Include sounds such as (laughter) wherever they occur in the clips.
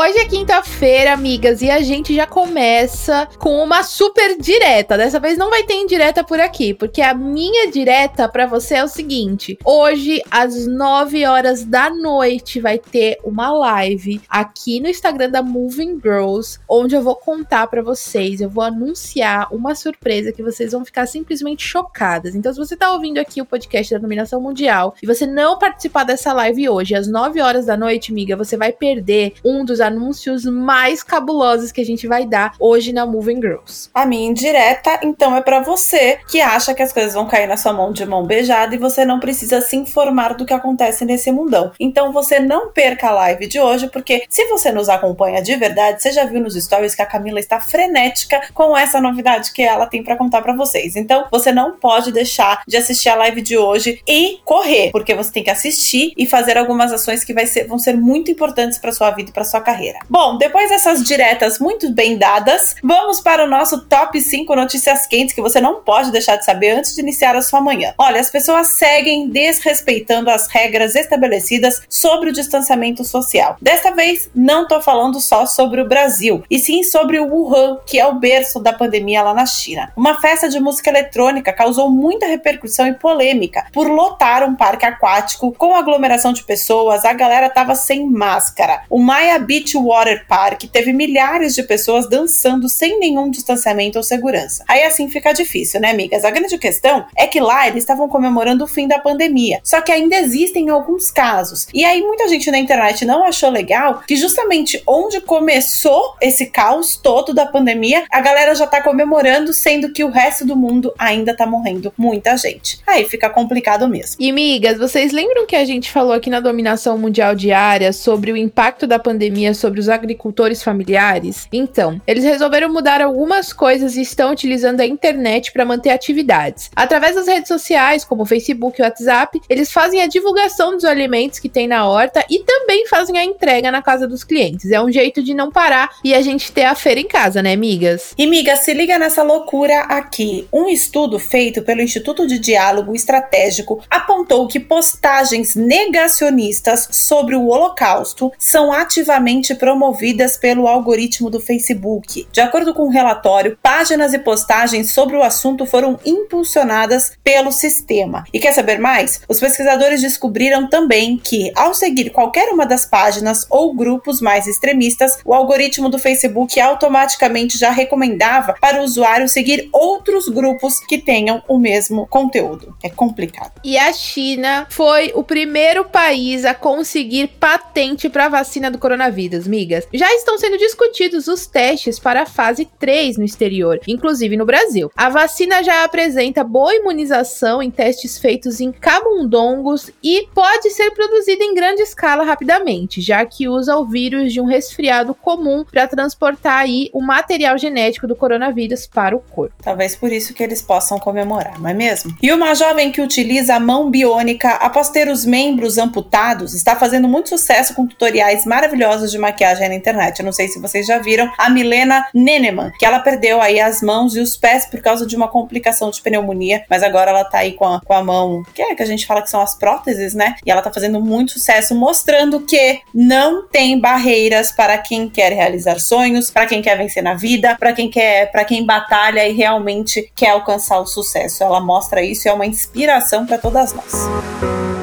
Hoje é quinta-feira, amigas, e a gente já começa com uma super direta. Dessa vez não vai ter indireta por aqui, porque a minha direta para você é o seguinte: hoje, às 9 horas da noite, vai ter uma live aqui no Instagram da Moving Girls, onde eu vou contar para vocês, eu vou anunciar uma surpresa que vocês vão ficar simplesmente chocadas. Então, se você tá ouvindo aqui o podcast da Dominação Mundial e você não participar dessa live hoje, às 9 horas da noite, amiga, você vai perder um dos anúncios mais cabulosos que a gente vai dar hoje na Moving Girls. A minha indireta, então, é para você que acha que as coisas vão cair na sua mão de mão beijada e você não precisa se informar do que acontece nesse mundão. Então, você não perca a live de hoje, porque se você nos acompanha de verdade, você já viu nos stories que a Camila está frenética com essa novidade que ela tem para contar para vocês. Então, você não pode deixar de assistir a live de hoje e correr, porque você tem que assistir e fazer algumas ações que ser, vão ser muito importantes para sua vida e para sua carreira carreira. Bom, depois dessas diretas muito bem dadas, vamos para o nosso top 5 notícias quentes que você não pode deixar de saber antes de iniciar a sua manhã. Olha, as pessoas seguem desrespeitando as regras estabelecidas sobre o distanciamento social. Desta vez, não tô falando só sobre o Brasil, e sim sobre o Wuhan, que é o berço da pandemia lá na China. Uma festa de música eletrônica causou muita repercussão e polêmica por lotar um parque aquático com aglomeração de pessoas, a galera tava sem máscara. O Maya Beach Beach Water Park teve milhares de pessoas dançando sem nenhum distanciamento ou segurança. Aí assim fica difícil, né, amigas? A grande questão é que lá eles estavam comemorando o fim da pandemia. Só que ainda existem alguns casos. E aí muita gente na internet não achou legal que justamente onde começou esse caos todo da pandemia, a galera já tá comemorando, sendo que o resto do mundo ainda tá morrendo muita gente. Aí fica complicado mesmo. E amigas, vocês lembram que a gente falou aqui na dominação mundial diária sobre o impacto da pandemia sobre os agricultores familiares? Então, eles resolveram mudar algumas coisas e estão utilizando a internet para manter atividades. Através das redes sociais, como Facebook e WhatsApp, eles fazem a divulgação dos alimentos que tem na horta e também fazem a entrega na casa dos clientes. É um jeito de não parar e a gente ter a feira em casa, né, amigas? E miga, se liga nessa loucura aqui. Um estudo feito pelo Instituto de Diálogo Estratégico apontou que postagens negacionistas sobre o Holocausto são ativamente promovidas pelo algoritmo do Facebook. De acordo com o um relatório, páginas e postagens sobre o assunto foram impulsionadas pelo sistema. E quer saber mais? Os pesquisadores descobriram também que, ao seguir qualquer uma das páginas ou grupos mais extremistas, o algoritmo do Facebook automaticamente já recomendava para o usuário seguir outros grupos que tenham o mesmo conteúdo. É complicado. E a China foi o primeiro país a conseguir patente para a vacina do coronavírus migas, já estão sendo discutidos os testes para a fase 3 no exterior, inclusive no Brasil. A vacina já apresenta boa imunização em testes feitos em camundongos e pode ser produzida em grande escala rapidamente, já que usa o vírus de um resfriado comum para transportar aí o material genético do coronavírus para o corpo. Talvez por isso que eles possam comemorar, não é mesmo? E uma jovem que utiliza a mão biônica após ter os membros amputados está fazendo muito sucesso com tutoriais maravilhosos de maquiagem na internet. Eu não sei se vocês já viram a Milena Neneman, que ela perdeu aí as mãos e os pés por causa de uma complicação de pneumonia, mas agora ela tá aí com a, com a mão, que é que a gente fala que são as próteses, né? E ela tá fazendo muito sucesso, mostrando que não tem barreiras para quem quer realizar sonhos, para quem quer vencer na vida, para quem quer, para quem batalha e realmente quer alcançar o sucesso. Ela mostra isso e é uma inspiração para todas nós.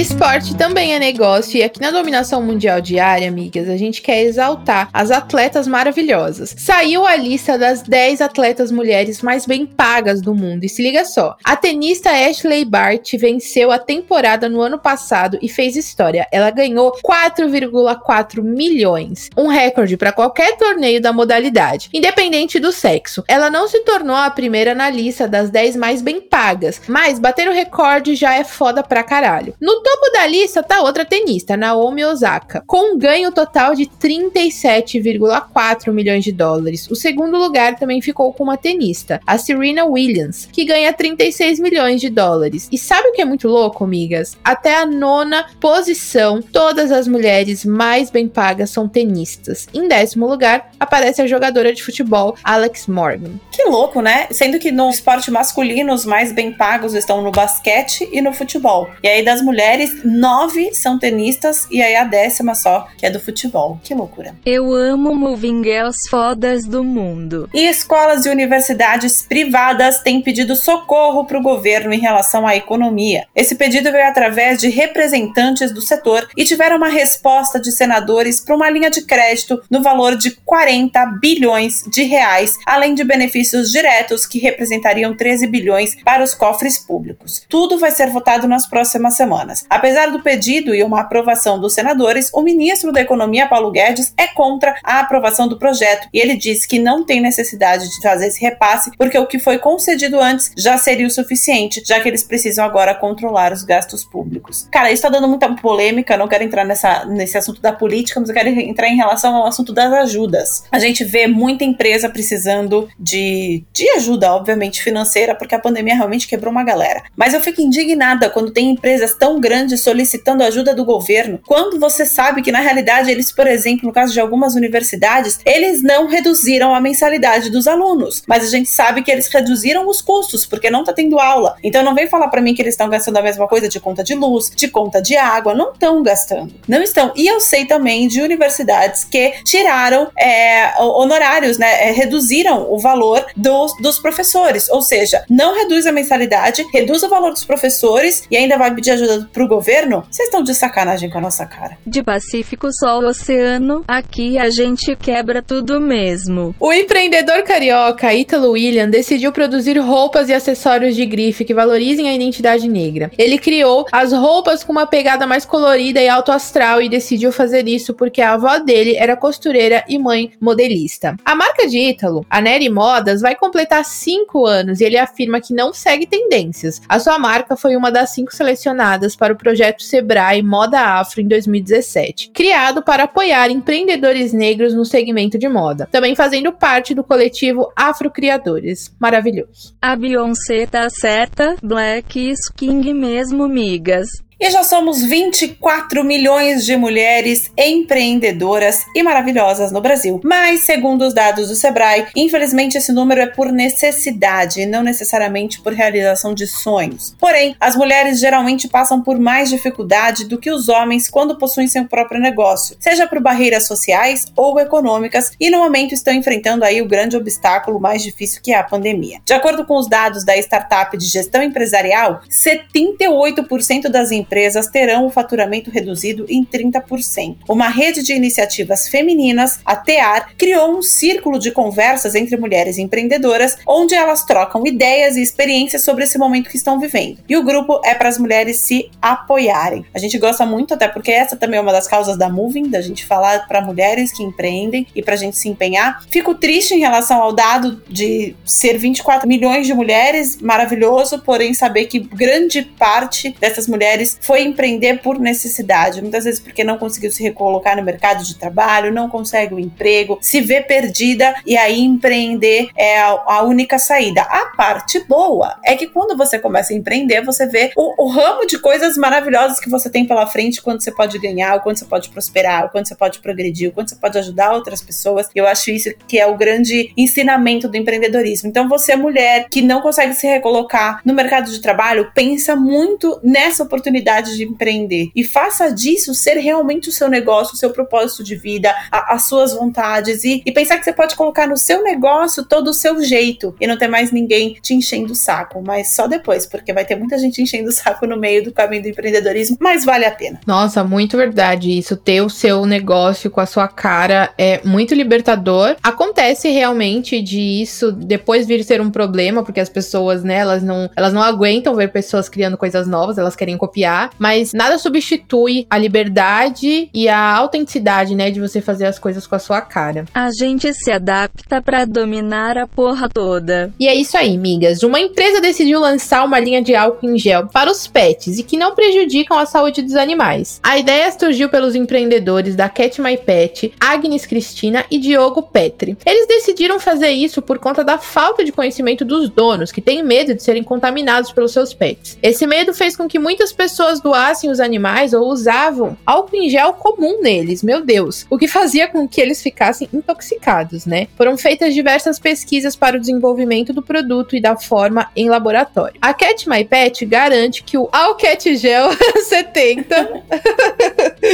Esporte também é negócio e aqui na dominação mundial diária, amigas, a gente quer exaltar as atletas maravilhosas. Saiu a lista das 10 atletas mulheres mais bem pagas do mundo e se liga só. A tenista Ashley Bart venceu a temporada no ano passado e fez história. Ela ganhou 4,4 milhões, um recorde para qualquer torneio da modalidade, independente do sexo. Ela não se tornou a primeira na lista das 10 mais bem pagas, mas bater o recorde já é foda pra caralho. No topo da lista tá outra tenista, Naomi Osaka, com um ganho total de 37,4 milhões de dólares. O segundo lugar também ficou com uma tenista, a Serena Williams, que ganha 36 milhões de dólares. E sabe o que é muito louco, amigas? Até a nona posição, todas as mulheres mais bem pagas são tenistas. Em décimo lugar, aparece a jogadora de futebol Alex Morgan. Que louco, né? Sendo que no esporte masculino os mais bem pagos estão no basquete e no futebol. E aí das mulheres, nove são tenistas e aí a décima só, que é do futebol. Que loucura. Eu amo moving girls fodas do mundo. E escolas e universidades privadas têm pedido socorro para o governo em relação à economia. Esse pedido veio através de representantes do setor e tiveram uma resposta de senadores para uma linha de crédito no valor de 40 bilhões de reais, além de benefícios diretos que representariam 13 bilhões para os cofres públicos. Tudo vai ser votado nas próximas semanas. Apesar do pedido e uma aprovação dos senadores, o ministro da Economia, Paulo Guedes, é contra a aprovação do projeto e ele disse que não tem necessidade de fazer esse repasse porque o que foi concedido antes já seria o suficiente, já que eles precisam agora controlar os gastos públicos. Cara, isso está dando muita polêmica, não quero entrar nessa, nesse assunto da política, mas eu quero entrar em relação ao assunto das ajudas. A gente vê muita empresa precisando de, de ajuda, obviamente, financeira, porque a pandemia realmente quebrou uma galera. Mas eu fico indignada quando tem empresas tão grandes solicitando ajuda do governo, quando você sabe que na realidade eles, por exemplo, no caso de algumas universidades, eles não reduziram a mensalidade dos alunos, mas a gente sabe que eles reduziram os custos porque não tá tendo aula. Então não vem falar para mim que eles estão gastando a mesma coisa de conta de luz, de conta de água, não estão gastando. Não estão. E eu sei também de universidades que tiraram é, honorários, né? É, reduziram o valor dos, dos professores. Ou seja, não reduz a mensalidade, reduz o valor dos professores e ainda vai pedir ajuda pro governo? Vocês estão de sacanagem com a nossa cara. De Pacífico Sol Oceano, aqui a gente quebra tudo mesmo. O empreendedor carioca Ítalo William decidiu produzir roupas e acessórios de grife que valorizem a identidade negra. Ele criou as roupas com uma pegada mais colorida e alto astral e decidiu fazer isso porque a avó dele era costureira e mãe modelista. A marca de Ítalo, a Nery Modas, vai completar 5 anos e ele afirma que não segue tendências. A sua marca foi uma das cinco selecionadas para o projeto Sebrae Moda Afro em 2017, criado para apoiar empreendedores negros no segmento de moda, também fazendo parte do coletivo Afro Criadores. Maravilhoso. A Beyoncé tá certa, Black is King mesmo, migas. E já somos 24 milhões de mulheres empreendedoras e maravilhosas no Brasil. Mas, segundo os dados do Sebrae, infelizmente esse número é por necessidade e não necessariamente por realização de sonhos. Porém, as mulheres geralmente passam por mais dificuldade do que os homens quando possuem seu próprio negócio, seja por barreiras sociais ou econômicas, e no momento estão enfrentando aí o grande obstáculo mais difícil que é a pandemia. De acordo com os dados da startup de gestão empresarial, 78% das empresas empresas terão o faturamento reduzido em 30%. Uma rede de iniciativas femininas, a TEAR, criou um círculo de conversas entre mulheres empreendedoras, onde elas trocam ideias e experiências sobre esse momento que estão vivendo. E o grupo é para as mulheres se apoiarem. A gente gosta muito, até porque essa também é uma das causas da Moving, da gente falar para mulheres que empreendem e para a gente se empenhar. Fico triste em relação ao dado de ser 24 milhões de mulheres, maravilhoso, porém saber que grande parte dessas mulheres foi empreender por necessidade, muitas vezes porque não conseguiu se recolocar no mercado de trabalho, não consegue um emprego, se vê perdida e aí empreender é a, única saída. A parte boa é que quando você começa a empreender, você vê o, o ramo de coisas maravilhosas que você tem pela frente, quando você pode ganhar, o quando você pode prosperar, o quando você pode progredir, o quando você pode ajudar outras pessoas. Eu acho isso que é o grande ensinamento do empreendedorismo. Então, você, mulher que não consegue se recolocar no mercado de trabalho, pensa muito nessa oportunidade de empreender e faça disso ser realmente o seu negócio, o seu propósito de vida, a, as suas vontades e, e pensar que você pode colocar no seu negócio todo o seu jeito e não ter mais ninguém te enchendo o saco, mas só depois, porque vai ter muita gente enchendo o saco no meio do caminho do empreendedorismo, mas vale a pena. Nossa, muito verdade isso. Ter o seu negócio com a sua cara é muito libertador. Acontece realmente de isso depois vir ser um problema, porque as pessoas, né, elas não, elas não aguentam ver pessoas criando coisas novas, elas querem copiar, mas nada substitui a liberdade e a autenticidade, né, de você fazer as coisas com a sua cara. A gente se adapta para dominar a porra toda. E é isso aí, migas. Uma empresa decidiu lançar uma linha de álcool em gel para os pets e que não prejudicam a saúde dos animais. A ideia surgiu pelos empreendedores da Cat My Pet, Agnes Cristina e Diogo Petri. Eles decidiram fazer isso por conta da falta de conhecimento dos donos, que têm medo de serem contaminados pelos seus pets. Esse medo fez com que muitas pessoas doassem os animais ou usavam álcool em gel comum neles, meu Deus, o que fazia com que eles ficassem intoxicados, né? Foram feitas diversas pesquisas para o desenvolvimento do produto e da forma em laboratório. A Cat My Pet garante que o Alcat Gel (laughs) 70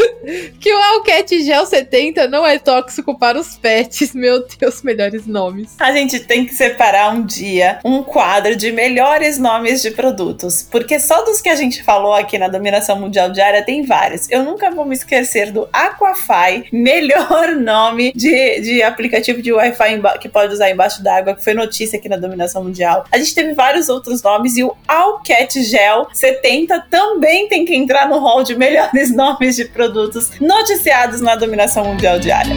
(laughs) que o Alcat Gel 70 não é tóxico para os pets. Meu Deus, melhores nomes. A gente tem que separar um dia um quadro de melhores nomes de produtos, porque só dos que a gente falou aqui na dominação mundial diária tem vários. Eu nunca vou me esquecer do Aquafy, melhor (laughs) nome de, de aplicativo de Wi-Fi que pode usar embaixo d'água, que foi notícia aqui na dominação mundial. A gente teve vários outros nomes e o Alcat Gel 70 também tem que entrar no hall de melhores (laughs) nomes de produtos noticiados na dominação mundial diária.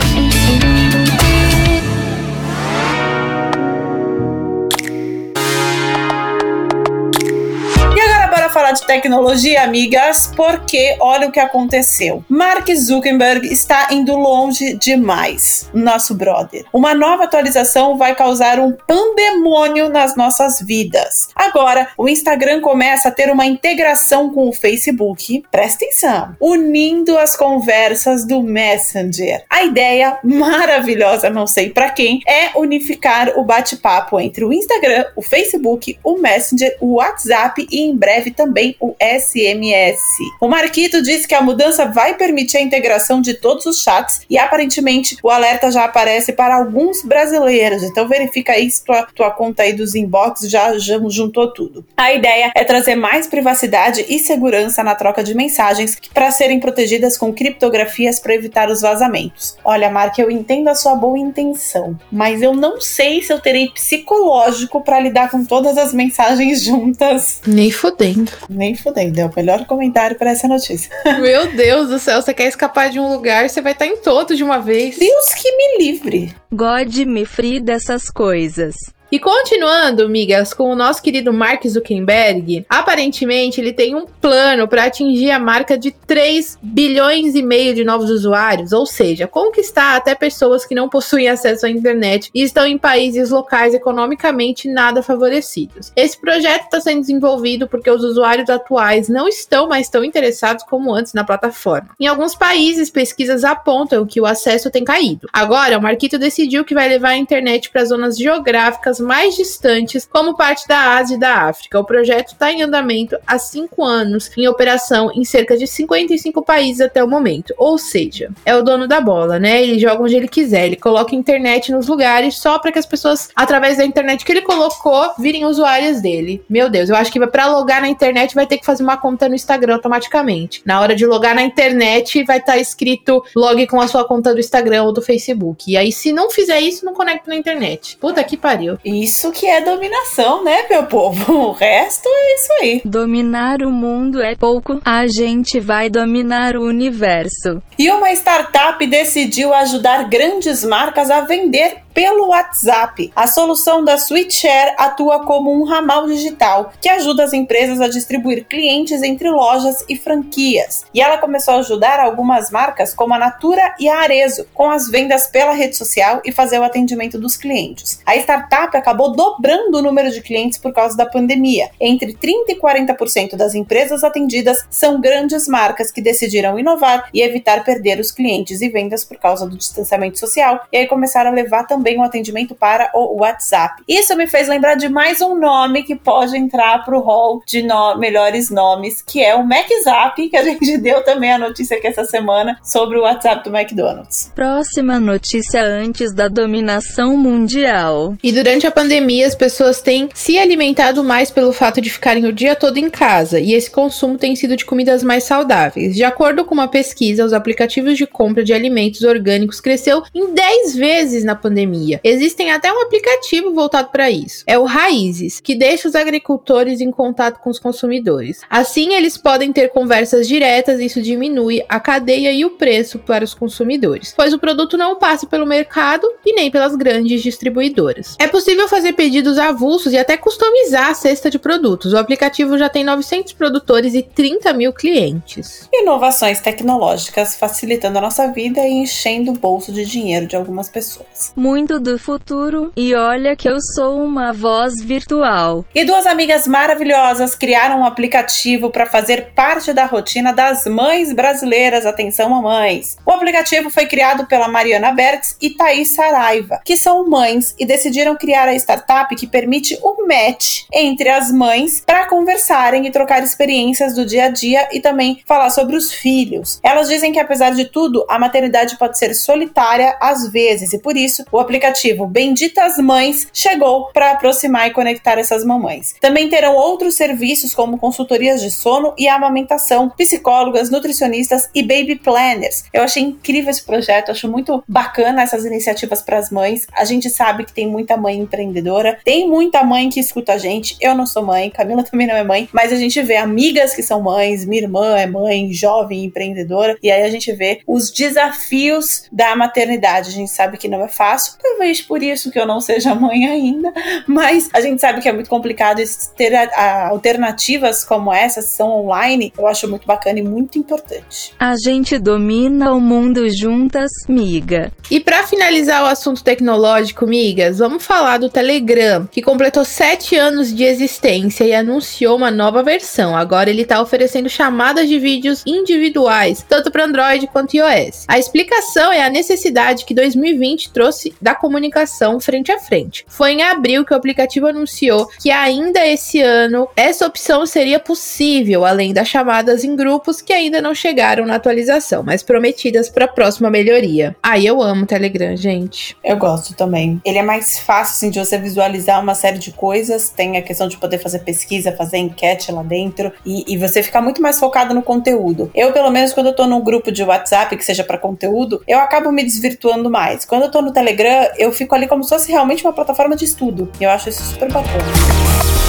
Falar de tecnologia, amigas, porque olha o que aconteceu. Mark Zuckerberg está indo longe demais, nosso brother. Uma nova atualização vai causar um pandemônio nas nossas vidas. Agora, o Instagram começa a ter uma integração com o Facebook, presta atenção, unindo as conversas do Messenger. A ideia maravilhosa, não sei para quem, é unificar o bate-papo entre o Instagram, o Facebook, o Messenger, o WhatsApp e em breve também o SMS. O Marquito disse que a mudança vai permitir a integração de todos os chats e aparentemente o alerta já aparece para alguns brasileiros. Então verifica aí se tua, tua conta aí dos inbox já, já juntou tudo. A ideia é trazer mais privacidade e segurança na troca de mensagens para serem protegidas com criptografias para evitar os vazamentos. Olha, Mark, eu entendo a sua boa intenção, mas eu não sei se eu terei psicológico para lidar com todas as mensagens juntas. Nem fodendo. Nem fudendo, é o melhor comentário para essa notícia. (laughs) Meu Deus do céu, você quer escapar de um lugar, você vai estar em todo de uma vez. Deus que me livre. God me free dessas coisas. E continuando, migas, com o nosso querido Mark Zuckerberg, aparentemente ele tem um plano para atingir a marca de 3 bilhões e meio de novos usuários, ou seja, conquistar até pessoas que não possuem acesso à internet e estão em países locais economicamente nada favorecidos. Esse projeto está sendo desenvolvido porque os usuários atuais não estão mais tão interessados como antes na plataforma. Em alguns países, pesquisas apontam que o acesso tem caído. Agora, o Marquito decidiu que vai levar a internet para zonas geográficas mais distantes, como parte da Ásia e da África. O projeto está em andamento há cinco anos, em operação em cerca de 55 países até o momento. Ou seja, é o dono da bola, né? Ele joga onde ele quiser, ele coloca internet nos lugares só para que as pessoas, através da internet que ele colocou, virem usuários dele. Meu Deus, eu acho que para logar na internet vai ter que fazer uma conta no Instagram automaticamente. Na hora de logar na internet, vai estar tá escrito log com a sua conta do Instagram ou do Facebook. E aí, se não fizer isso, não conecta na internet. Puta que pariu. Isso que é dominação, né, meu povo? (laughs) O resto é isso aí. Dominar o mundo é pouco, a gente vai dominar o universo. E uma startup decidiu ajudar grandes marcas a vender pelo WhatsApp. A solução da SweetShare atua como um ramal digital que ajuda as empresas a distribuir clientes entre lojas e franquias. E ela começou a ajudar algumas marcas como a Natura e a Arezo com as vendas pela rede social e fazer o atendimento dos clientes. A startup acabou dobrando o número de clientes por causa da pandemia. Entre 30 e 40% das empresas atendidas são grandes marcas que decidiram inovar e evitar perder os clientes e vendas por causa do distanciamento social e aí começaram a levar também também o atendimento para o WhatsApp. Isso me fez lembrar de mais um nome que pode entrar para o hall de no melhores nomes, que é o MacZap, que a (laughs) gente deu também a notícia aqui essa semana sobre o WhatsApp do McDonald's. Próxima notícia antes da dominação mundial. E durante a pandemia, as pessoas têm se alimentado mais pelo fato de ficarem o dia todo em casa, e esse consumo tem sido de comidas mais saudáveis. De acordo com uma pesquisa, os aplicativos de compra de alimentos orgânicos cresceu em 10 vezes na pandemia. Existem até um aplicativo voltado para isso. É o Raízes, que deixa os agricultores em contato com os consumidores. Assim, eles podem ter conversas diretas e isso diminui a cadeia e o preço para os consumidores, pois o produto não passa pelo mercado e nem pelas grandes distribuidoras. É possível fazer pedidos avulsos e até customizar a cesta de produtos. O aplicativo já tem 900 produtores e 30 mil clientes. Inovações tecnológicas facilitando a nossa vida e enchendo o bolso de dinheiro de algumas pessoas. Muito do futuro, e olha que eu sou uma voz virtual. E duas amigas maravilhosas criaram um aplicativo para fazer parte da rotina das mães brasileiras. Atenção, mamães! O aplicativo foi criado pela Mariana Bertz e Thaís Saraiva, que são mães e decidiram criar a startup que permite o match entre as mães para conversarem e trocar experiências do dia a dia e também falar sobre os filhos. Elas dizem que, apesar de tudo, a maternidade pode ser solitária às vezes e por isso o aplicativo Benditas Mães chegou para aproximar e conectar essas mamães. Também terão outros serviços como consultorias de sono e amamentação, psicólogas, nutricionistas e baby planners. Eu achei incrível esse projeto, acho muito bacana essas iniciativas para as mães. A gente sabe que tem muita mãe empreendedora, tem muita mãe que escuta a gente. Eu não sou mãe, Camila (laughs) também não é mãe, mas a gente vê amigas que são mães, minha irmã é mãe, jovem empreendedora, e aí a gente vê os desafios da maternidade. A gente sabe que não é fácil, talvez por isso que eu não seja mãe ainda, mas a gente sabe que é muito complicado ter a, a, alternativas como essas são online. Eu acho muito bacana e muito importante. A gente domina o mundo juntas, miga. E para finalizar o assunto tecnológico, migas, vamos falar do Telegram, que completou sete anos de existência e anunciou uma nova versão. Agora ele está oferecendo chamadas de vídeos individuais, tanto para Android quanto iOS. A explicação é a necessidade que 2020 trouxe da comunicação frente a frente. Foi em abril que o aplicativo anunciou que ainda esse ano essa opção seria possível, além das chamadas em grupos que ainda não chegaram na atualização, mas prometidas para a próxima melhoria. Aí eu amo o Telegram, gente. Eu gosto também. Ele é mais fácil assim, de você visualizar uma série de coisas, tem a questão de poder fazer pesquisa, fazer enquete lá dentro e, e você ficar muito mais focado no conteúdo. Eu, pelo menos, quando eu tô num grupo de WhatsApp que seja para conteúdo, eu acabo me desvirtuando mais. Quando eu tô no Telegram, eu fico ali como se fosse realmente uma plataforma de estudo. E eu acho isso super bacana.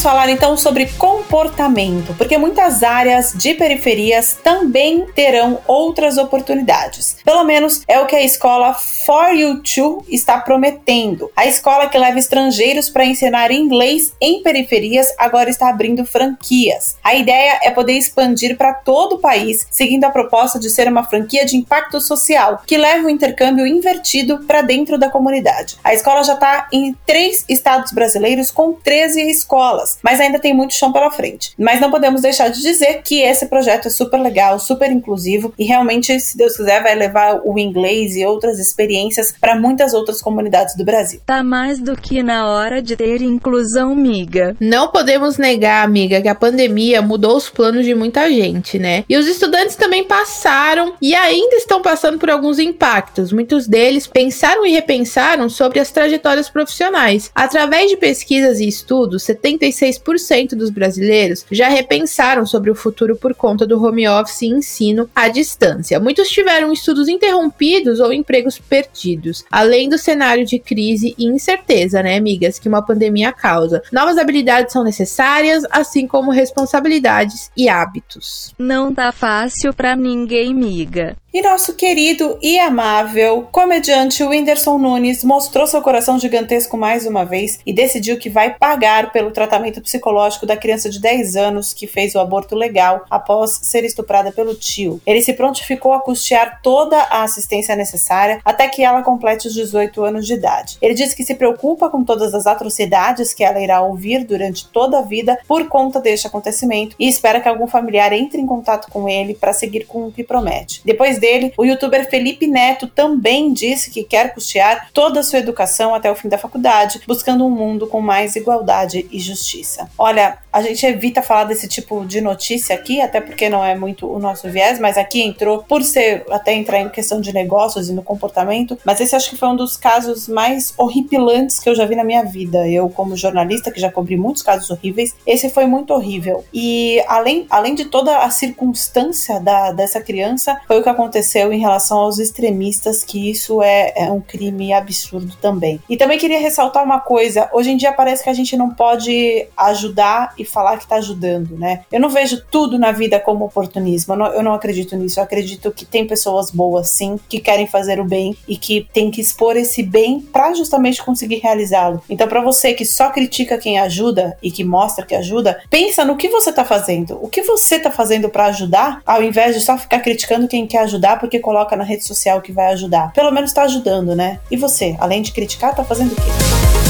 Vamos falar então sobre comportamento, porque muitas áreas de periferias também terão outras oportunidades. Pelo menos é o que a escola For You To está prometendo. A escola que leva estrangeiros para ensinar inglês em periferias agora está abrindo franquias. A ideia é poder expandir para todo o país, seguindo a proposta de ser uma franquia de impacto social, que leva o intercâmbio invertido para dentro da comunidade. A escola já está em três estados brasileiros com 13 escolas escolas, mas ainda tem muito chão pela frente. Mas não podemos deixar de dizer que esse projeto é super legal, super inclusivo e realmente, se Deus quiser, vai levar o inglês e outras experiências para muitas outras comunidades do Brasil. Tá mais do que na hora de ter inclusão, miga. Não podemos negar, amiga, que a pandemia mudou os planos de muita gente, né? E os estudantes também passaram e ainda estão passando por alguns impactos. Muitos deles pensaram e repensaram sobre as trajetórias profissionais. Através de pesquisas e estudos, 75 36% dos brasileiros já repensaram sobre o futuro por conta do home office e ensino à distância. Muitos tiveram estudos interrompidos ou empregos perdidos, além do cenário de crise e incerteza, né, amigas, que uma pandemia causa. Novas habilidades são necessárias, assim como responsabilidades e hábitos. Não tá fácil para ninguém, miga. E nosso querido e amável comediante Whindersson Nunes mostrou seu coração gigantesco mais uma vez e decidiu que vai pagar pelo tratamento psicológico da criança de 10 anos que fez o aborto legal após ser estuprada pelo tio. Ele se prontificou a custear toda a assistência necessária até que ela complete os 18 anos de idade. Ele disse que se preocupa com todas as atrocidades que ela irá ouvir durante toda a vida por conta deste acontecimento e espera que algum familiar entre em contato com ele para seguir com o que promete. Depois dele, o youtuber Felipe Neto também disse que quer custear toda a sua educação até o fim da faculdade, buscando um mundo com mais igualdade e justiça. Olha, a gente evita falar desse tipo de notícia aqui, até porque não é muito o nosso viés, mas aqui entrou por ser até entrar em questão de negócios e no comportamento, mas esse acho que foi um dos casos mais horripilantes que eu já vi na minha vida. Eu, como jornalista, que já cobri muitos casos horríveis, esse foi muito horrível. E além, além de toda a circunstância da, dessa criança, foi o que aconteceu em relação aos extremistas, que isso é, é um crime absurdo também. E também queria ressaltar uma coisa: hoje em dia parece que a gente não pode ajudar e falar que está ajudando, né? Eu não vejo tudo na vida como oportunismo, eu não, eu não acredito nisso. Eu acredito que tem pessoas boas, sim, que querem fazer o bem e que tem que expor esse bem para justamente conseguir realizá-lo. Então, para você que só critica quem ajuda e que mostra que ajuda, pensa no que você está fazendo. O que você está fazendo para ajudar, ao invés de só ficar criticando quem quer ajudar porque coloca na rede social que vai ajudar. Pelo menos está ajudando, né? E você, além de criticar, tá fazendo o quê?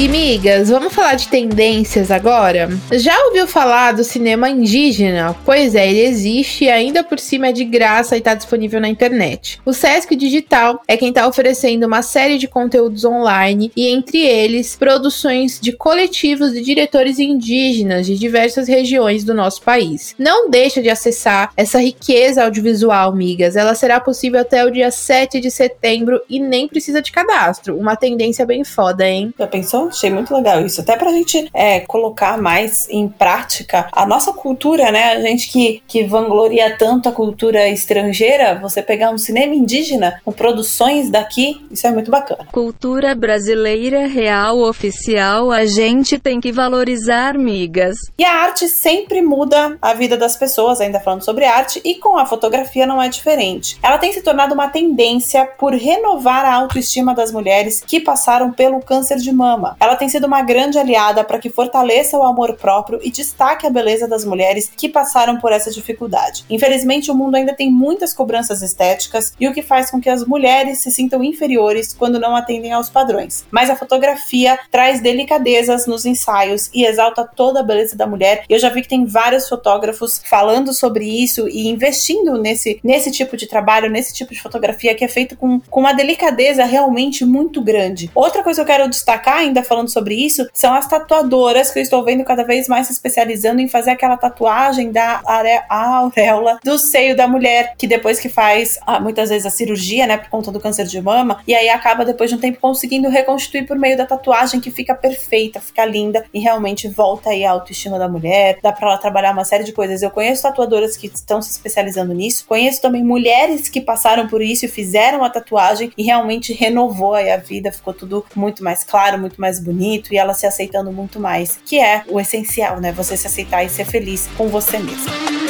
E migas, vamos falar de tendências agora? Já ouviu falar do cinema indígena? Pois é, ele existe e ainda por cima é de graça e está disponível na internet. O Sesc Digital é quem está oferecendo uma série de conteúdos online e entre eles produções de coletivos de diretores indígenas de diversas regiões do nosso país. Não deixa de acessar essa riqueza audiovisual, migas. Ela será possível até o dia 7 de setembro e nem precisa de cadastro. Uma tendência bem foda, hein? Já pensou? Achei muito legal isso. Até pra gente é, colocar mais em prática a nossa cultura, né? A gente que, que vangloria tanto a cultura estrangeira, você pegar um cinema indígena com produções daqui, isso é muito bacana. Cultura brasileira real, oficial, a gente tem que valorizar, migas. E a arte sempre muda a vida das pessoas, ainda falando sobre arte, e com a fotografia não é diferente. Ela tem se tornado uma tendência por renovar a autoestima das mulheres que passaram pelo câncer de mama. Ela tem sido uma grande aliada para que fortaleça o amor próprio e destaque a beleza das mulheres que passaram por essa dificuldade. Infelizmente, o mundo ainda tem muitas cobranças estéticas e o que faz com que as mulheres se sintam inferiores quando não atendem aos padrões. Mas a fotografia traz delicadezas nos ensaios e exalta toda a beleza da mulher. Eu já vi que tem vários fotógrafos falando sobre isso e investindo nesse, nesse tipo de trabalho, nesse tipo de fotografia que é feito com, com uma delicadeza realmente muito grande. Outra coisa que eu quero destacar ainda falando sobre isso são as tatuadoras que eu estou vendo cada vez mais se especializando em fazer aquela tatuagem da auréola do seio da mulher, que depois que faz ah, muitas vezes a cirurgia, né, por conta do câncer de mama, e aí acaba depois de um tempo conseguindo reconstituir por meio da tatuagem que fica perfeita, fica linda e realmente volta aí a autoestima da mulher, dá para ela trabalhar uma série de coisas. Eu conheço tatuadoras que estão se especializando nisso, conheço também mulheres que passaram por isso e fizeram a tatuagem e realmente renovou aí a vida, ficou tudo muito mais claro, muito mais bonito e ela se aceitando muito mais, que é o essencial, né? Você se aceitar e ser feliz com você mesmo.